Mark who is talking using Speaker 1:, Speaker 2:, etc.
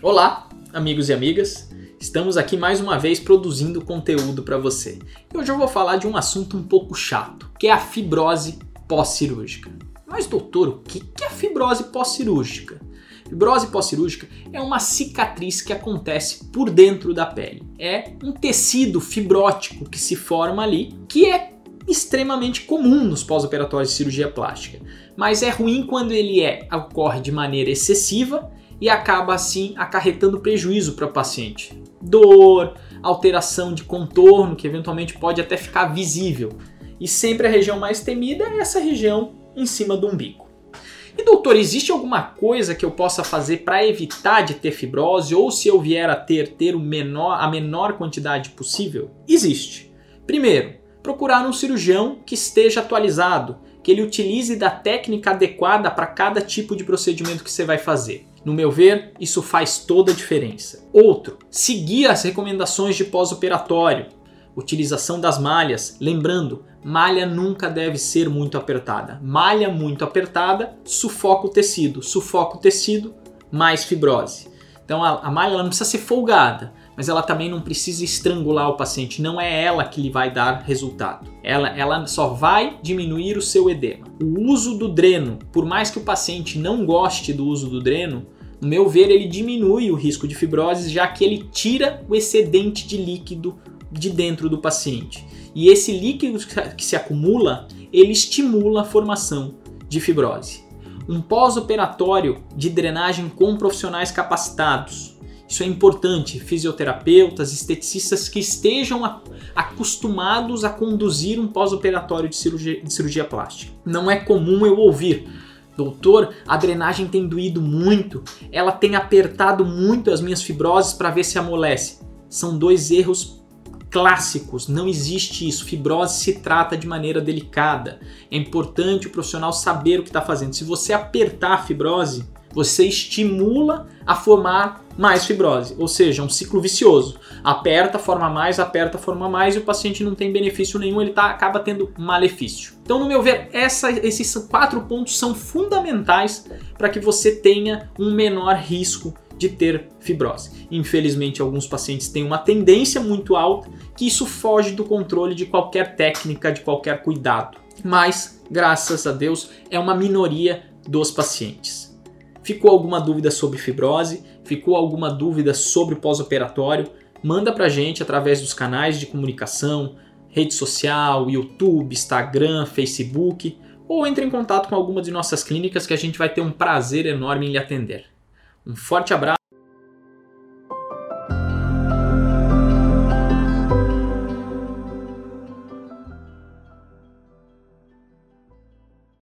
Speaker 1: Olá, amigos e amigas. Estamos aqui mais uma vez produzindo conteúdo para você. E hoje eu vou falar de um assunto um pouco chato, que é a fibrose pós-cirúrgica. Mas doutor, o que é a fibrose pós-cirúrgica? Fibrose pós-cirúrgica é uma cicatriz que acontece por dentro da pele. É um tecido fibrótico que se forma ali, que é extremamente comum nos pós-operatórios de cirurgia plástica, mas é ruim quando ele é, ocorre de maneira excessiva e acaba assim acarretando prejuízo para o paciente. Dor, alteração de contorno, que eventualmente pode até ficar visível. E sempre a região mais temida é essa região em cima do umbigo. E doutor, existe alguma coisa que eu possa fazer para evitar de ter fibrose ou se eu vier a ter, ter menor, a menor quantidade possível? Existe. Primeiro, procurar um cirurgião que esteja atualizado, que ele utilize da técnica adequada para cada tipo de procedimento que você vai fazer. No meu ver, isso faz toda a diferença. Outro, seguir as recomendações de pós-operatório. Utilização das malhas. Lembrando, malha nunca deve ser muito apertada. Malha muito apertada sufoca o tecido. Sufoca o tecido, mais fibrose. Então a, a malha não precisa ser folgada mas ela também não precisa estrangular o paciente, não é ela que lhe vai dar resultado. Ela, ela só vai diminuir o seu edema. O uso do dreno, por mais que o paciente não goste do uso do dreno, no meu ver, ele diminui o risco de fibrose, já que ele tira o excedente de líquido de dentro do paciente. E esse líquido que se acumula, ele estimula a formação de fibrose. Um pós-operatório de drenagem com profissionais capacitados, isso é importante, fisioterapeutas, esteticistas que estejam acostumados a conduzir um pós-operatório de cirurgia, de cirurgia plástica. Não é comum eu ouvir, doutor, a drenagem tem doído muito, ela tem apertado muito as minhas fibroses para ver se amolece. São dois erros clássicos, não existe isso. Fibrose se trata de maneira delicada. É importante o profissional saber o que está fazendo. Se você apertar a fibrose, você estimula a formar mais fibrose, ou seja, um ciclo vicioso. Aperta, forma mais, aperta, forma mais e o paciente não tem benefício nenhum, ele tá, acaba tendo malefício. Então, no meu ver, essa, esses quatro pontos são fundamentais para que você tenha um menor risco de ter fibrose. Infelizmente, alguns pacientes têm uma tendência muito alta que isso foge do controle de qualquer técnica, de qualquer cuidado. Mas, graças a Deus, é uma minoria dos pacientes. Ficou alguma dúvida sobre fibrose? Ficou alguma dúvida sobre pós-operatório? Manda pra gente através dos canais de comunicação, rede social, YouTube, Instagram, Facebook, ou entre em contato com alguma de nossas clínicas que a gente vai ter um prazer enorme em lhe atender. Um forte abraço.